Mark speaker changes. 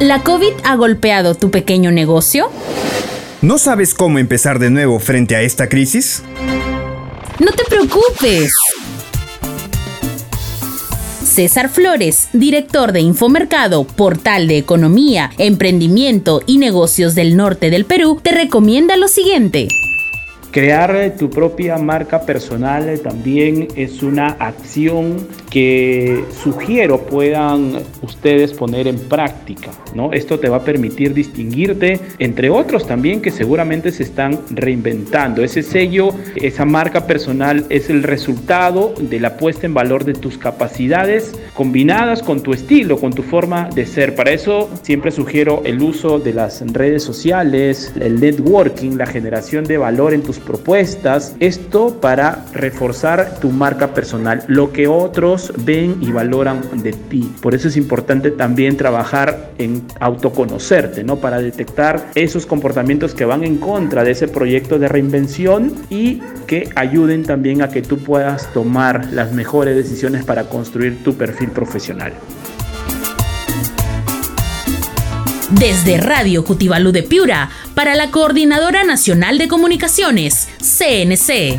Speaker 1: ¿La COVID ha golpeado tu pequeño negocio?
Speaker 2: ¿No sabes cómo empezar de nuevo frente a esta crisis?
Speaker 1: No te preocupes. César Flores, director de Infomercado, portal de economía, emprendimiento y negocios del norte del Perú, te recomienda lo siguiente.
Speaker 3: Crear tu propia marca personal también es una acción que sugiero puedan ustedes poner en práctica, ¿no? Esto te va a permitir distinguirte entre otros también que seguramente se están reinventando. Ese sello, esa marca personal es el resultado de la puesta en valor de tus capacidades combinadas con tu estilo, con tu forma de ser. Para eso siempre sugiero el uso de las redes sociales, el networking, la generación de valor en tus propuestas, esto para reforzar tu marca personal, lo que otros ven y valoran de ti. Por eso es importante también trabajar en autoconocerte, ¿no? Para detectar esos comportamientos que van en contra de ese proyecto de reinvención y que ayuden también a que tú puedas tomar las mejores decisiones para construir tu perfil profesional.
Speaker 1: Desde Radio Cutibalú de Piura, para la Coordinadora Nacional de Comunicaciones, CNC.